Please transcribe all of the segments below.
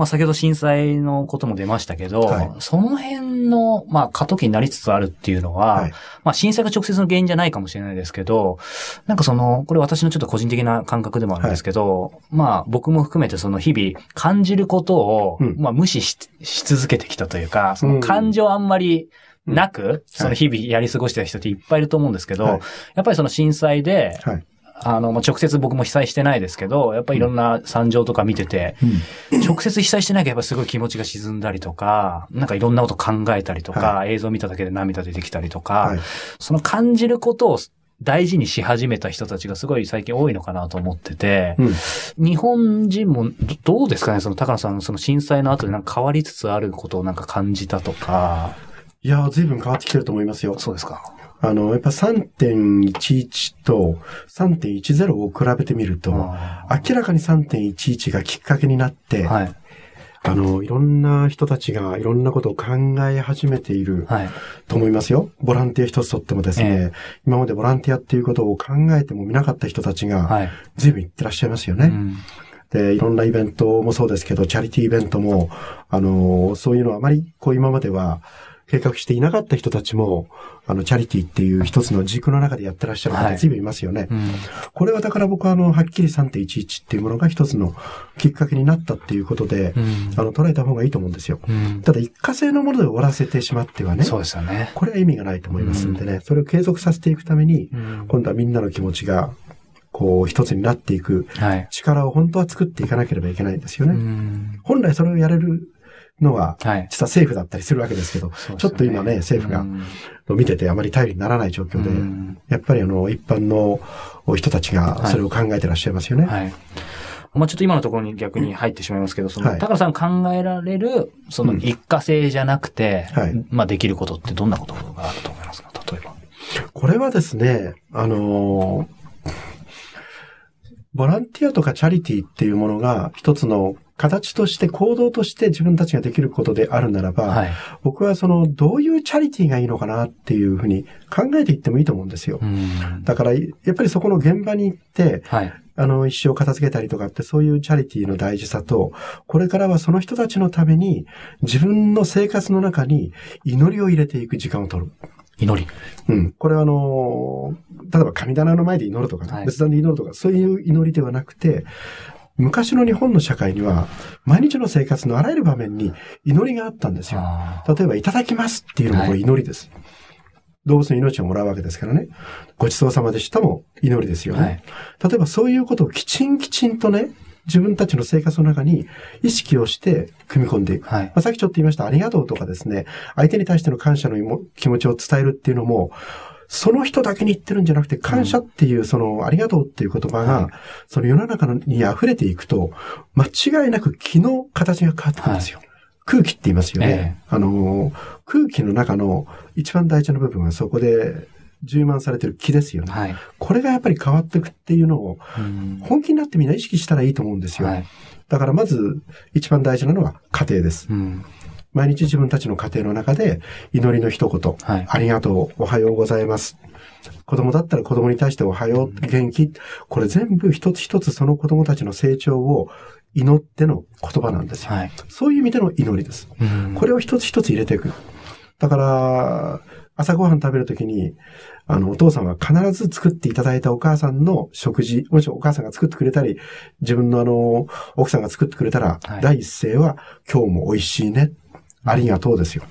まあ、先ほど震災のことも出ましたけど、はい、その辺の、まあ、過渡期になりつつあるっていうのは、はい、まあ、震災が直接の原因じゃないかもしれないですけど、なんかその、これ私のちょっと個人的な感覚でもあるんですけど、はい、まあ、僕も含めてその日々感じることを、うん、まあ、無視し続けてきたというか、その感情あんまり、なく、その日々やり過ごしてた人っていっぱいいると思うんですけど、やっぱりその震災で、あの、まあ、直接僕も被災してないですけど、やっぱりいろんな惨状とか見てて、うん、直接被災してなきゃやっぱすごい気持ちが沈んだりとか、なんかいろんなこと考えたりとか、はい、映像見ただけで涙出てきたりとか、はい、その感じることを大事にし始めた人たちがすごい最近多いのかなと思ってて、うん、日本人もどうですかね？その高野さん、その震災の後でなんか変わりつつあることをなんか感じたとか。いや、随分変わってきてると思いますよ。そうですか。あの、やっぱ3.11と3.10を比べてみると、明らかに3.11がきっかけになって、はい、あの、いろんな人たちがいろんなことを考え始めていると思いますよ。はい、ボランティア一つとってもですね、えー、今までボランティアっていうことを考えてもみなかった人たちが、随分言ってらっしゃいますよね。うん。で、いろんなイベントもそうですけど、チャリティーイベントも、あの、そういうのはあまり、こう今までは、計画していなかった人たちも、あの、チャリティーっていう一つの軸の中でやってらっしゃる方随分いますよね。はいうん、これはだから僕はあの、はっきり3.11っていうものが一つのきっかけになったっていうことで、うん、あの、捉えた方がいいと思うんですよ。うん、ただ、一過性のもので終わらせてしまってはね。そうですよね。これは意味がないと思いますんでね、それを継続させていくために、今度はみんなの気持ちがこう、一つになっていく力を本当は作っていかなければいけないんですよね。本来それをやれるのが、実は政府だったりするわけですけど、はい、ちょっと今ね、政府が見ててあまり頼りにならない状況で、やっぱりあの、一般の人たちがそれを考えてらっしゃいますよね。はい、まあちょっと今のところに逆に入ってしまいますけど、その、高野さん考えられる、その一過性じゃなくて、まあできることってどんなことがあると思いますか？例えば。これはですね、あのボランティアとかチャリティーっていうものが一つの形として行動として自分たちができることであるならば、はい、僕はそのどういうチャリティーがいいのかなっていうふうに考えていってもいいと思うんですよ。だからやっぱりそこの現場に行って、はい、あの一生片付けたりとかってそういうチャリティーの大事さと、これからはその人たちのために自分の生活の中に祈りを入れていく時間を取る。祈り。うん。これはあの、例えば神棚の前で祈るとか、ね、はい、仏壇で祈るとか、そういう祈りではなくて、昔の日本の社会には、毎日の生活のあらゆる場面に祈りがあったんですよ。例えば、いただきますっていうのもこれ祈りです。はい、動物の命をもらうわけですからね。ごちそうさまでしたも祈りですよね。はい、例えば、そういうことをきちんきちんとね、自分たちの生活の中に意識をして組み込んでいく。はい、まあ、さっきちょっと言いました、ありがとうとかですね、相手に対しての感謝の気持ちを伝えるっていうのも、その人だけに言ってるんじゃなくて、感謝っていう、その、ありがとうっていう言葉が、その世の中に溢れていくと、間違いなく気の形が変わってくるんですよ。はい、空気って言いますよね。えー、あの、空気の中の一番大事な部分はそこで充満されてる気ですよね。はい、これがやっぱり変わっていくっていうのを、本気になってみんな意識したらいいと思うんですよ。はい、だからまず、一番大事なのは家庭です。うん毎日自分たちの家庭の中で祈りの一言、はい、ありがとう、おはようございます。子供だったら子供に対しておはよう、元気。これ全部一つ一つその子供たちの成長を祈っての言葉なんですよ。はい、そういう意味での祈りです。これを一つ一つ入れていく。だから、朝ごはん食べるときに、あの、お父さんは必ず作っていただいたお母さんの食事、もしお母さんが作ってくれたり、自分のあの、奥さんが作ってくれたら、はい、第一声は、今日も美味しいね。ありがとうですよ。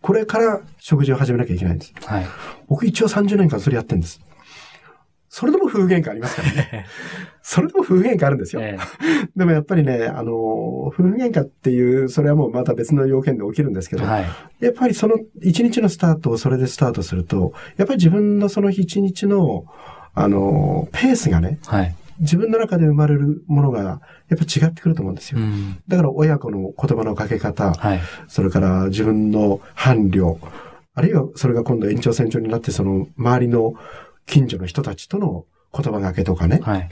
これから食事を始めなきゃいけないんです。はい。僕一応30年間それやってるんです。それでも夫婦喧嘩ありますからね。それでも夫婦喧嘩あるんですよ。ええ、でもやっぱりね、あの、夫婦喧嘩っていう、それはもうまた別の要件で起きるんですけど、はい、やっぱりその一日のスタートをそれでスタートすると、やっぱり自分のその一日の、あの、ペースがね、はい、自分の中で生まれるものが、やっぱ違ってくると思うんですよ。うん、だから親子の言葉のかけ方、はい、それから自分の伴侶、あるいはそれが今度延長線上になって、その周りの近所の人たちとの言葉がけとかね、はい、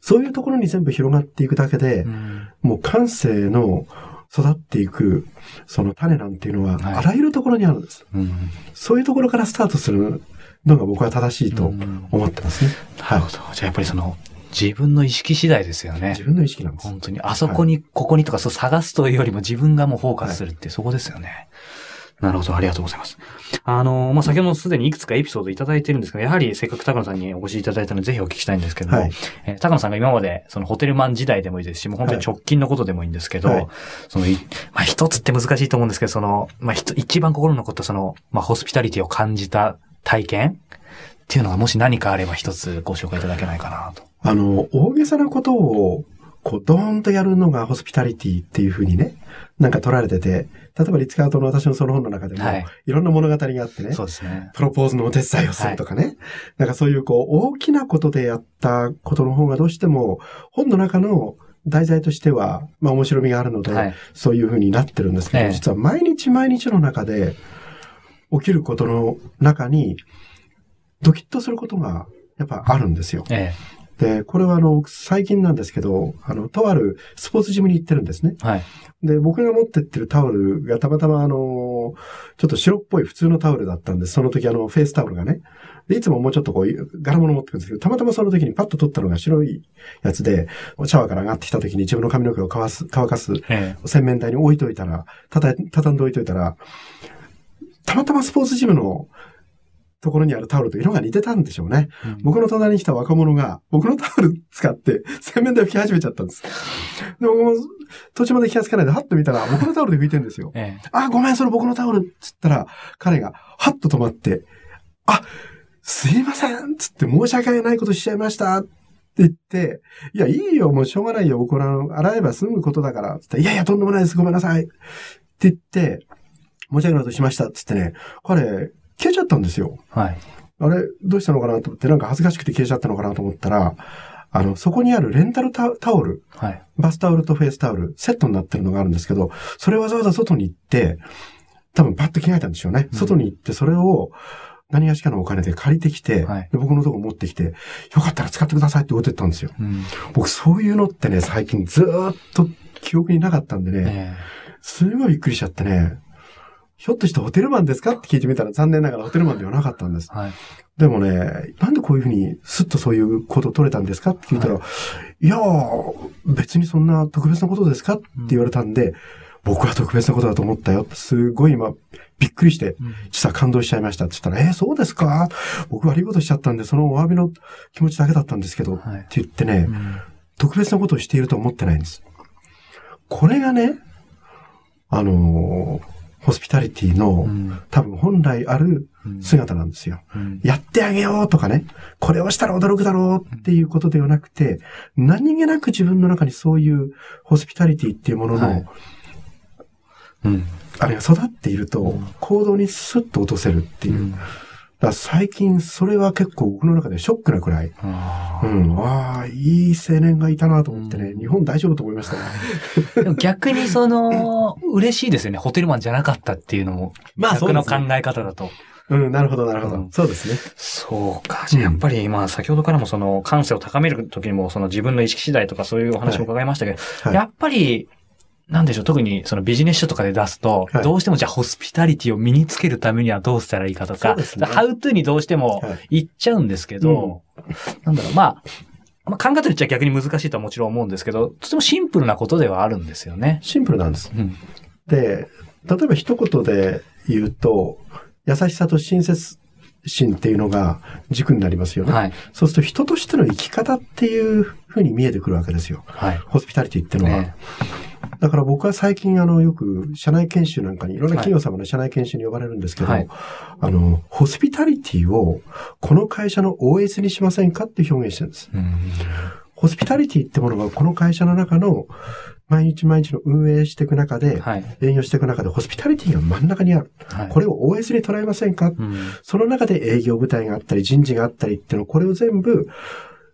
そういうところに全部広がっていくだけで、うん、もう感性の育っていく、その種なんていうのは、あらゆるところにあるんです、はいうん、そういうところからスタートするのが僕は正しいと思ってますね。なるほど。じゃあやっぱりその、自分の意識次第ですよね。自分の意識なんです。本当に。あそこに、はい、ここにとかそう探すというよりも自分がもうフォーカスするって、そこですよね。なるほど、ありがとうございます。あの、まあ、先ほどすでにいくつかエピソードいただいてるんですけど、やはりせっかく高野さんにお越しいただいたので、ぜひお聞きしたいんですけども、はい、えー、高野さんが今まで、そのホテルマン時代でもいいですし、もう本当に直近のことでもいいんですけど、はい、その、まあ、一つって難しいと思うんですけど、その、まあ、一番心に残ったその、まあ、ホスピタリティを感じた体験？っていうのがもし何かあれば一つご紹介いただけないかなと。あの、大げさなことを、こう、ドーンとやるのがホスピタリティっていうふうにね、なんか取られてて、例えばリッツカートの私のその本の中でも、はい、いろんな物語があってね、そうですね。プロポーズのお手伝いをするとかね、はい、なんかそういうこう、大きなことでやったことの方がどうしても、本の中の題材としては、まあ面白みがあるので、はい、そういうふうになってるんですけど、実は毎日毎日の中で起きることの中に、ドキッとすることがやっぱあるんですよ。ええ、で、これはあの、最近なんですけど、あの、とあるスポーツジムに行ってるんですね。はい。で、僕が持ってってるタオルがたまたまあの、ちょっと白っぽい普通のタオルだったんです。その時あの、フェイスタオルがね。で、いつももうちょっとこう、柄物持ってくるんですけど、たまたまその時にパッと取ったのが白いやつで、シャワーから上がってきた時に自分の髪の毛を乾す、乾かす、洗面台に置いといたら、たた、畳んで置いといたら、たまたまスポーツジムのところにあるタオルと色が似てたんでしょうね。うん、僕の隣に来た若者が、僕のタオル使って洗面台拭き始めちゃったんです。で、僕も途中まで気がつかないで、はっと見たら、僕のタオルで拭いてるんですよ。ええ、あ、ごめん、それ僕のタオルっつったら、彼が、はっと止まって、あ、すいませんつって申し訳ないことしちゃいましたって言って、いや、いいよ、もうしょうがないよ、僕ら、洗えば済むことだから、つって、いやいや、とんでもないです、ごめんなさい。って言って、申し訳ないことしました、つってね、彼、消えちゃったんですよ。はい。あれ、どうしたのかなと思って、なんか恥ずかしくて消えちゃったのかなと思ったら、あの、そこにあるレンタルタオル、はい、バスタオルとフェイスタオル、セットになってるのがあるんですけど、それわざわざ外に行って、多分パッと着替えたんでしょうね。うん、外に行って、それを、何がしかのお金で借りてきて、はい、で僕のとこ持ってきて、よかったら使ってくださいって置いてったんですよ。うん、僕そういうのってね、最近ずっと記憶になかったんでね、えー、すごいびっくりしちゃってね、ひょっとしてホテルマンですか？って聞いてみたら残念ながらホテルマンではなかったんです。はい、でもね、なんでこういうふうにスッとそういうこと取れたんですか？って聞いたら、はい、いやー、別にそんな特別なことですか？って言われたんで、うん、僕は特別なことだと思ったよ。すごい今、びっくりして、実は感動しちゃいました。って言ったら、えー、そうですか？僕悪いことしちゃったんで、そのお詫びの気持ちだけだったんですけど、はい、って言ってね、うん、特別なことをしていると思ってないんです。これがね、あのーホスピタリティの、多分本来ある姿なんですよ、やってあげようとかね、これをしたら驚くだろうっていうことではなくて、何気なく自分の中にそういうホスピタリティっていうものの、はい、うん、あれが育っていると、行動にスッと落とせるっていう。だ最近それは結構僕の中でショックなくらい。うん。ああ、いい青年がいたなと思ってね、うん、日本大丈夫と思いましたね。逆にその、嬉しいですよね。ホテルマンじゃなかったっていうのも。まあ逆の考え方だと。うん、なるほど、なるほど、うん。そうですね。そうか。じゃあやっぱり、まあ先ほどからもその感性を高めるときにもその自分の意識次第とかそういうお話も伺いましたけど、はいはい、やっぱりなんでしょう、特にそのビジネス書とかで出すと、はい、どうしてもじゃあホスピタリティを身につけるためにはどうしたらいいかとか、ね、ハウトゥーにどうしても言っちゃうんですけど、はいうん、なんだろう、まあ、まあ、考え方に言っちゃ逆に難しいとはもちろん思うんですけど、とてもシンプルなことではあるんですよね。シンプルなんです。うん、で、例えば一言で言うと、優しさと親切心っていうのが軸になりますよね。はい、そうすると人としての生き方っていうふうに見えてくるわけですよ。はい、ホスピタリティっていうのは。ねだから僕は最近あの、よく社内研修なんかに、いろんな企業様の社内研修に呼ばれるんですけど、はい、あの、ホスピタリティをこの会社の OS にしませんかって表現してるんです。ホスピタリティってものがこの会社の中の毎日毎日の運営していく中で、はい、営業していく中で、ホスピタリティが真ん中にある。はい、これを OS に捉えませんか、うん、その中で営業部隊があったり、人事があったりっていうの、これを全部、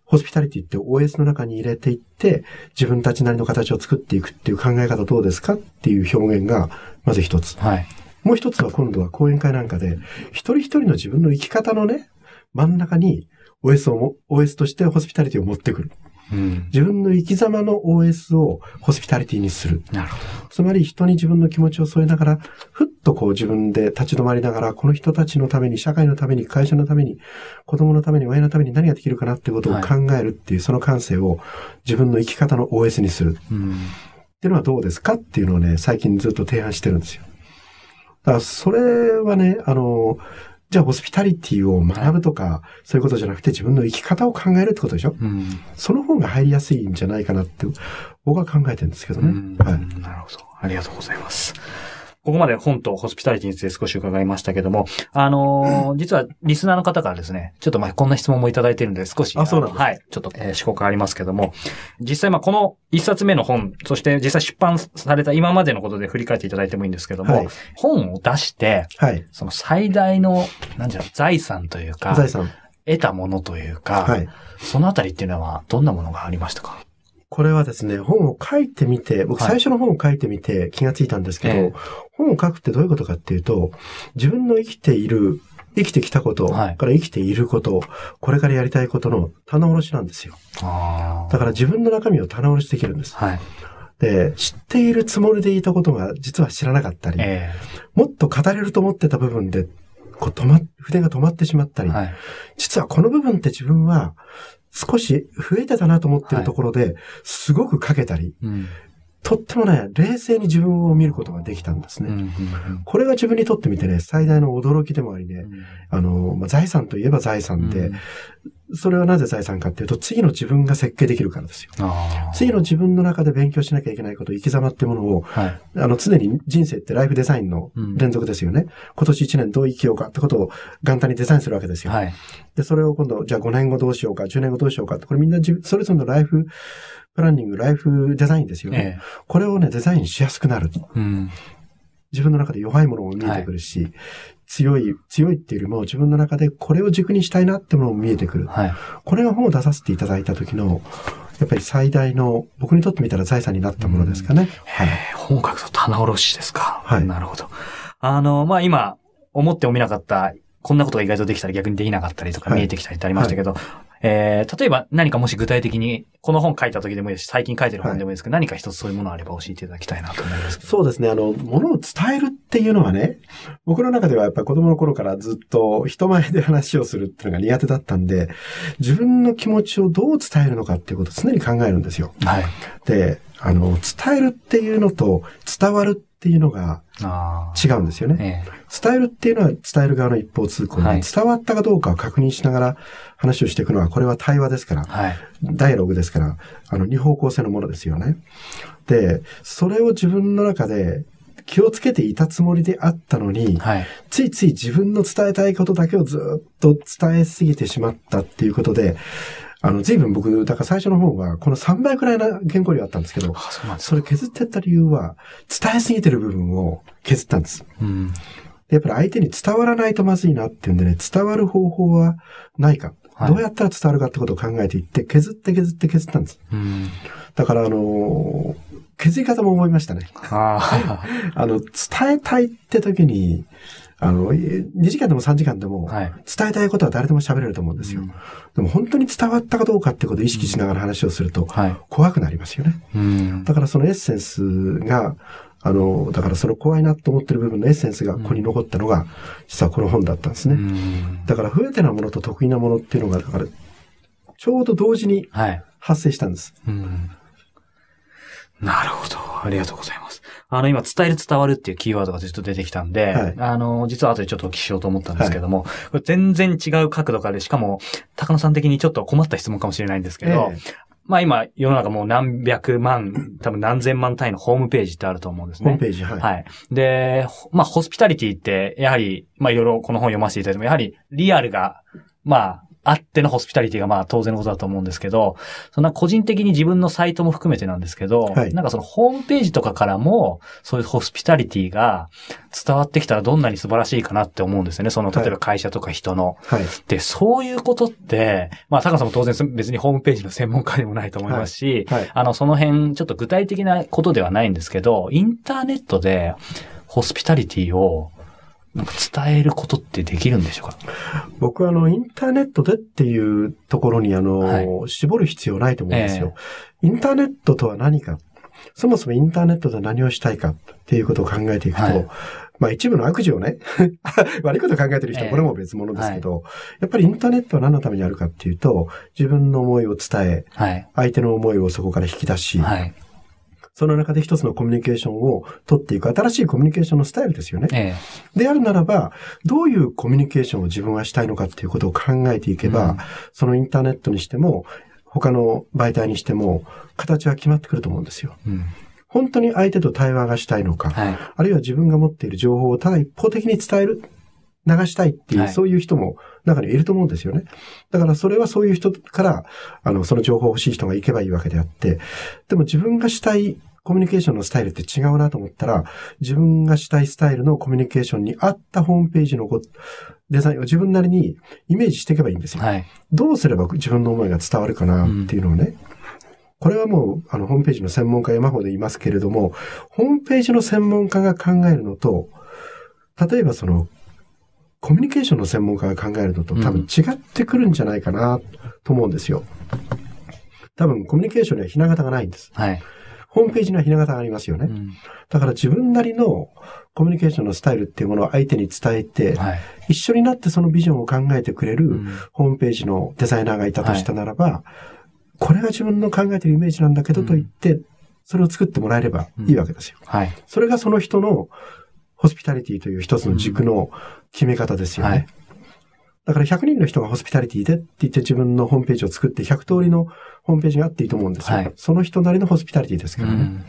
ホスピタリティって OS の中に入れていって、自分たちなりの形を作っていくっていう考え方どうですかっていう表現が、まず一つ。はい、もう一つは今度は講演会なんかで、一人一人の自分の生き方のね、真ん中に OS を、OS としてホスピタリティを持ってくる。うん、自分の生き様の OS をホスピタリティにする。なるほど。つまり人に自分の気持ちを添えながら、ふっとこう自分で立ち止まりながら、この人たちのために、社会のために、会社のために、子供のために、親のために何ができるかなっていうことを考えるっていう、はい、その感性を自分の生き方の OS にする。うん、っていうのはどうですかっていうのをね、最近ずっと提案してるんですよ。だからそれはね、あの、じゃあホスピタリティを学ぶとか、はい、そういうことじゃなくて自分の生き方を考えるってことでしょ、うん、その方が入りやすいんじゃないかなって僕は考えてるんですけどね。はい。なるほど。ありがとうございます。ここまで本とホスピタリティについて少し伺いましたけども、あのー、実はリスナーの方からですね、ちょっとまあこんな質問もいただいているので少し、あ、そうなんはい、ちょっと、えー、思考がありますけども、実際まあこの一冊目の本、そして実際出版された今までのことで振り返っていただいてもいいんですけども、はい、本を出して、はい、その最大の、なんじゃ財産というか、財産。得たものというか、はい、そのあたりっていうのはどんなものがありましたか？これはですね、本を書いてみて、僕最初の本を書いてみて気がついたんですけど、はい、本を書くってどういうことかっていうと、自分の生きている、生きてきたこと、はい、から生きていること、これからやりたいことの棚卸しなんですよ。だから自分の中身を棚卸しできるんです。はい、で、知っているつもりでいたことが実は知らなかったり、えー、もっと語れると思ってた部分で、こう止ま、筆が止まってしまったり、はい、実はこの部分って自分は少し増えてたなと思ってるところで、すごくかけたり、うん、とってもね、冷静に自分を見ることができたんですね。うんうんうん、これが自分にとってみてね、最大の驚きでもありね、うん、あの、まあ、財産といえば財産で、それはなぜ財産かっていうと、次の自分が設計できるからですよ。次の自分の中で勉強しなきゃいけないこと、生き様ってものを、はい、あの、常に人生ってライフデザインの連続ですよね。うん、今年1年どう生きようかってことを元旦にデザインするわけですよ。はい、で、それを今度、じゃあ5年後どうしようか、10年後どうしようかって、これみんなそれぞれのライフプランニング、ライフデザインですよね。ええ、これをね、デザインしやすくなる。うん、自分の中で弱いものも見えてくるし、はい強い、強いっていうよりも自分の中でこれを軸にしたいなってものも見えてくる。はい、これが本を出させていただいた時の、やっぱり最大の、僕にとってみたら財産になったものですかね。はい、本格と棚卸しですか。はい。なるほど。あの、まあ、今、思ってもみなかった、こんなことが意外とできたり逆にできなかったりとか見えてきたりってありましたけど、はいはいえー、例えば何かもし具体的に、この本書いた時でもいいですし、最近書いてる本でもいいですけど、はい、何か一つそういうものあれば教えていただきたいなと思いますそうですね。あの、ものを伝えるっていうのはね、僕の中ではやっぱり子供の頃からずっと人前で話をするっていうのが苦手だったんで、自分の気持ちをどう伝えるのかっていうことを常に考えるんですよ。はい。で、あの、伝えるっていうのと伝わるっていうのが違うんですよね。ええ、伝えるっていうのは伝える側の一方通行で、はい、伝わったかどうかを確認しながら話をしていくのは、これは対話ですから、はい、ダイアログですから、あの、二方向性のものですよね。で、それを自分の中で気をつけていたつもりであったのに、はい、ついつい自分の伝えたいことだけをずっと伝えすぎてしまったっていうことで、あの、随分僕、だから最初の方は、この3倍くらいな原稿量あったんですけど、それ削ってった理由は、伝えすぎてる部分を削ったんです。うん、やっぱり相手に伝わらないとまずいなっていうんでね、伝わる方法はないか。はい、どうやったら伝わるかってことを考えていって、削って削って削ったんです。うん、だから、あのー、削り方も思いましたね。あの、伝えたいって時に、あの、2時間でも3時間でも、伝えたいことは誰でも喋れると思うんですよ。はい、でも本当に伝わったかどうかってことを意識しながら話をすると、怖くなりますよね。うん、だからそのエッセンスが、あの、だからその怖いなと思ってる部分のエッセンスがここに残ったのが、実はこの本だったんですね。うん、だから不得手なものと得意なものっていうのが、だから、ちょうど同時に発生したんです。はいうんなるほど。ありがとうございます。あの、今、伝える伝わるっていうキーワードがずっと出てきたんで、はい、あの、実は後でちょっとお聞きしようと思ったんですけども、はい、全然違う角度からで、しかも、高野さん的にちょっと困った質問かもしれないんですけど、えまあ今、世の中もう何百万、多分何千万単位のホームページってあると思うんですね。ホームページ、はい。はい。で、まあ、ホスピタリティって、やはり、まあ、いろいろこの本読ませていただいても、やはり、リアルが、まあ、あってのホスピタリティがまあ当然のことだと思うんですけど、そんな個人的に自分のサイトも含めてなんですけど、はい、なんかそのホームページとかからも、そういうホスピタリティが伝わってきたらどんなに素晴らしいかなって思うんですよね。その、例えば会社とか人の。はい、で、そういうことって、まあ、高さんも当然別にホームページの専門家でもないと思いますし、はい、あの、その辺、ちょっと具体的なことではないんですけど、インターネットでホスピタリティをなんか伝えることってできるんでしょうか？僕はあの、インターネットでっていうところにあの、はい、絞る必要ないと思うんですよ、えー、インターネットとは何か。そもそもインターネットで何をしたいかっていうことを考えていくと、はい、まあ一部の悪事をね 悪いことを考えてる人はこれも別物ですけど、えーはい、やっぱりインターネットは何のためにあるかっていうと、自分の思いを伝え、相手の思いをそこから引き出し、その中で一つのコミュニケーションを取っていく新しいコミュニケーションのスタイルですよね。ええ、であるならば、どういうコミュニケーションを自分はしたいのかっていうことを考えていけば、うん、そのインターネットにしても、他の媒体にしても、形は決まってくると思うんですよ。うん本当に相手と対話がしたいのか、はい、あるいは自分が持っている情報をただ一方的に伝える、流したいっていう、はい、そういう人も中にはいると思うんですよね。だからそれはそういう人から、あの、その情報欲しい人が行けばいいわけであって、でも自分がしたいコミュニケーションのスタイルって違うなと思ったら、自分がしたいスタイルのコミュニケーションに合ったホームページのデザインを自分なりにイメージしていけばいいんですよ。はい、どうすれば自分の思いが伝わるかなっていうのをね。うん、これはもう、あの、ホームページの専門家山ほど言いますけれども、ホームページの専門家が考えるのと、例えばその、コミュニケーションの専門家が考えるのと多分違ってくるんじゃないかなと思うんですよ。多分コミュニケーションにはひな形がないんです。はい。ホームページにはひな形がありますよね。うん、だから自分なりのコミュニケーションのスタイルっていうものを相手に伝えて、はい、一緒になってそのビジョンを考えてくれるホームページのデザイナーがいたとしたならば、はい、これが自分の考えてるイメージなんだけどと言って、それを作ってもらえればいいわけですよ。はい、それがその人のホスピタリティという一つの軸の決め方ですよね。だから100人の人がホスピタリティでって言って自分のホームページを作って100通りのホームページがあっていいと思うんですよ。はい、その人なりのホスピタリティですからね。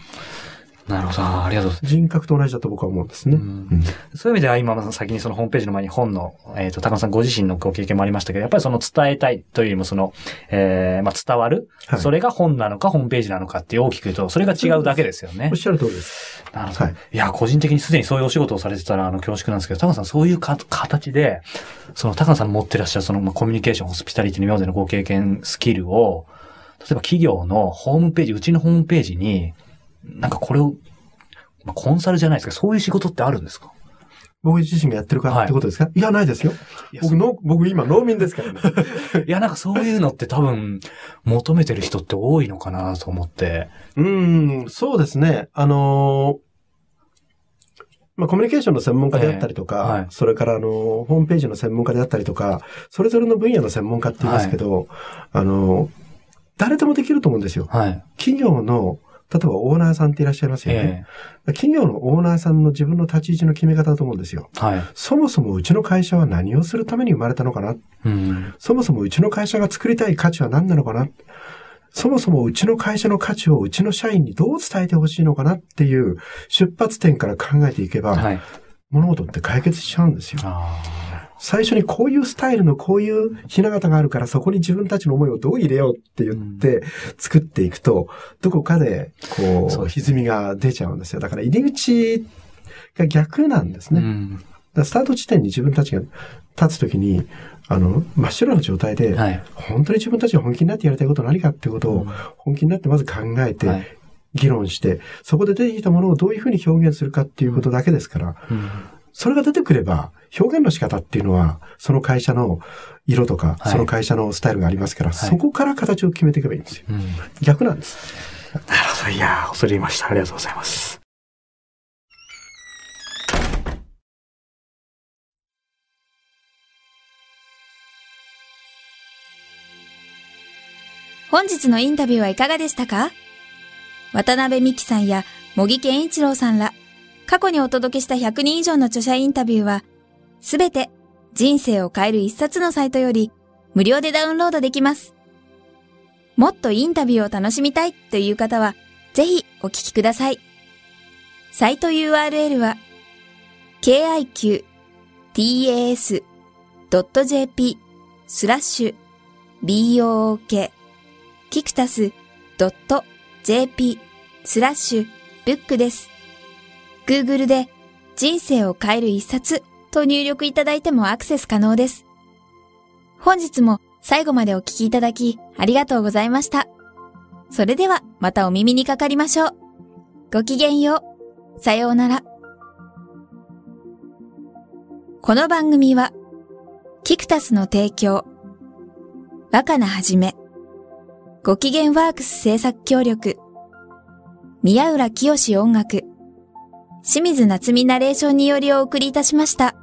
なるほど。ありがとうございます。人格と同じだと僕は思うんですね。うん、そういう意味では今、先にそのホームページの前に本の、えっ、ー、と、高野さんご自身のご経験もありましたけど、やっぱりその伝えたいというよりもその、えー、まあ、伝わる、はい、それが本なのかホームページなのかって大きく言うと、それが違うだけですよね。おっしゃる通りです。なるほど。はい、いや、個人的にすでにそういうお仕事をされてたら、あの、恐縮なんですけど、高野さんそういうか形で、その高野さんの持ってらっしゃるその、まあ、コミュニケーション、ホスピタリティの今までのご経験、スキルを、例えば企業のホームページ、うちのホームページに、なんかこれをまあ、コンサルじゃないですか。そういう仕事ってあるんですか？僕自身がやってるかってことですか、はい、いや、ないですよ。僕の、僕今農民ですからね。いや、なんかそういうのって多分、求めてる人って多いのかなと思って。うん、そうですね。あのー、まあ、コミュニケーションの専門家であったりとか、えーはい、それからあの、ホームページの専門家であったりとか、それぞれの分野の専門家って言いますけど、はい、あの、誰でもできると思うんですよ。はい、企業の例えばオーナーさんっていらっしゃいますよね。えー、企業のオーナーさんの自分の立ち位置の決め方だと思うんですよ。はい、そもそもうちの会社は何をするために生まれたのかな、うん、そもそもうちの会社が作りたい価値は何なのかな？そもそもうちの会社の価値をうちの社員にどう伝えてほしいのかな？っていう出発点から考えていけば、はい、物事って解決しちゃうんですよ。最初にこういうスタイルのこういうひな形があるからそこに自分たちの思いをどう入れようって言って作っていくと、どこかでこう歪みが出ちゃうんですよ。だから入り口が逆なんですね。スタート地点に自分たちが立つときに、あの、真っ白な状態で、はい、本当に自分たちが本気になってやりたいことは何かってことを、本気になってまず考えて、議論して、そこで出てきたものをどういうふうに表現するかっていうことだけですから、うん。それが出てくれば、表現の仕方っていうのは、その会社の色とか、その会社のスタイルがありますから、はい、そこから形を決めていけばいいんですよ。うん、逆なんです。なるほど。いやー、恐れ入りました。ありがとうございます。本日のインタビューはいかがでしたか？渡辺美希さんや茂木健一郎さんら過去にお届けした100人以上の著者インタビューは、すべて人生を変える一冊のサイトより無料でダウンロードできます。もっとインタビューを楽しみたいという方は、ぜひお聞きください。サイト URL は、kiqtas.jp スラッシュ book キクタス .jp スラッシュブックです。Google で人生を変える一冊と入力いただいてもアクセス可能です。本日も最後までお聞きいただきありがとうございました。それではまたお耳にかかりましょう。ごきげんよう。さようなら。この番組は、キクタスの提供、若菜はじめ、ご機嫌ワークス制作協力、宮浦清志音楽、清水夏美ナレーションによりお送りいたしました。